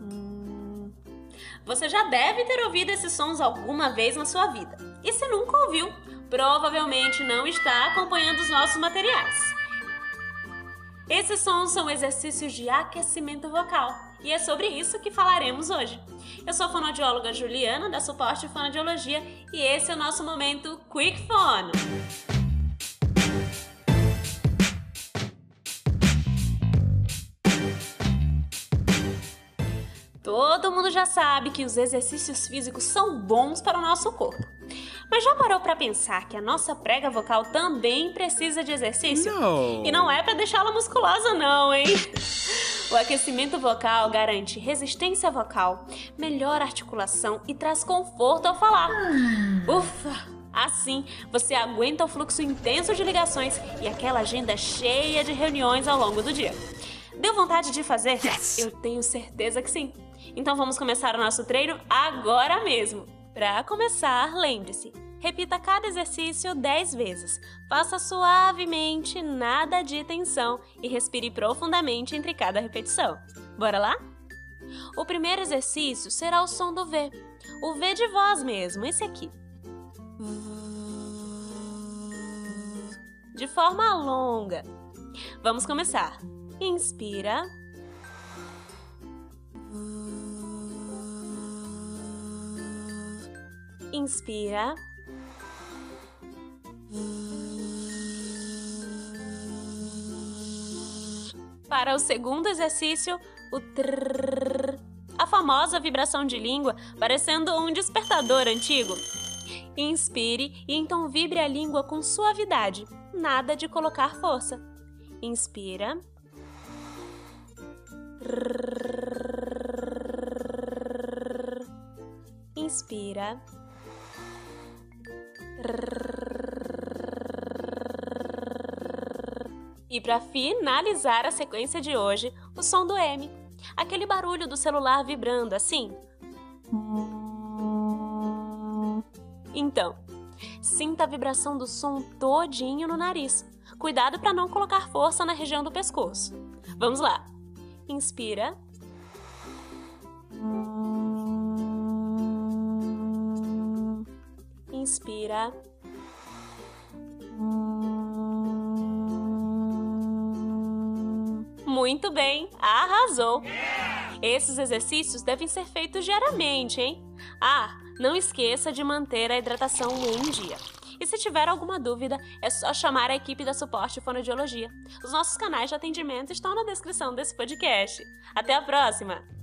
Hum. Você já deve ter ouvido esses sons alguma vez na sua vida. E se nunca ouviu, provavelmente não está acompanhando os nossos materiais. Esses sons são exercícios de aquecimento vocal e é sobre isso que falaremos hoje. Eu sou a fonoaudióloga Juliana, da Suporte Fonoaudiologia, e esse é o nosso momento Quick Phone. Todo mundo já sabe que os exercícios físicos são bons para o nosso corpo. Mas já parou para pensar que a nossa prega vocal também precisa de exercício? Não. E não é para deixá-la musculosa não, hein? O aquecimento vocal garante resistência vocal, melhora articulação e traz conforto ao falar. Ufa! Assim, você aguenta o fluxo intenso de ligações e aquela agenda cheia de reuniões ao longo do dia. Deu vontade de fazer? Yes! Eu tenho certeza que sim. Então vamos começar o nosso treino agora mesmo. Para começar, lembre-se, repita cada exercício 10 vezes. Faça suavemente, nada de tensão e respire profundamente entre cada repetição. Bora lá? O primeiro exercício será o som do V. O V de voz mesmo, esse aqui. De forma longa. Vamos começar. Inspira. Inspira. Para o segundo exercício, o trrr, a famosa vibração de língua, parecendo um despertador antigo. Inspire e então vibre a língua com suavidade, nada de colocar força. Inspira. Inspira. E para finalizar a sequência de hoje, o som do M, aquele barulho do celular vibrando assim. Então, sinta a vibração do som todinho no nariz. Cuidado para não colocar força na região do pescoço. Vamos lá. Inspira. Inspira. Muito bem, arrasou! Esses exercícios devem ser feitos diariamente, hein? Ah, não esqueça de manter a hidratação em dia. E se tiver alguma dúvida, é só chamar a equipe da Suporte Fonoaudiologia. Os nossos canais de atendimento estão na descrição desse podcast. Até a próxima!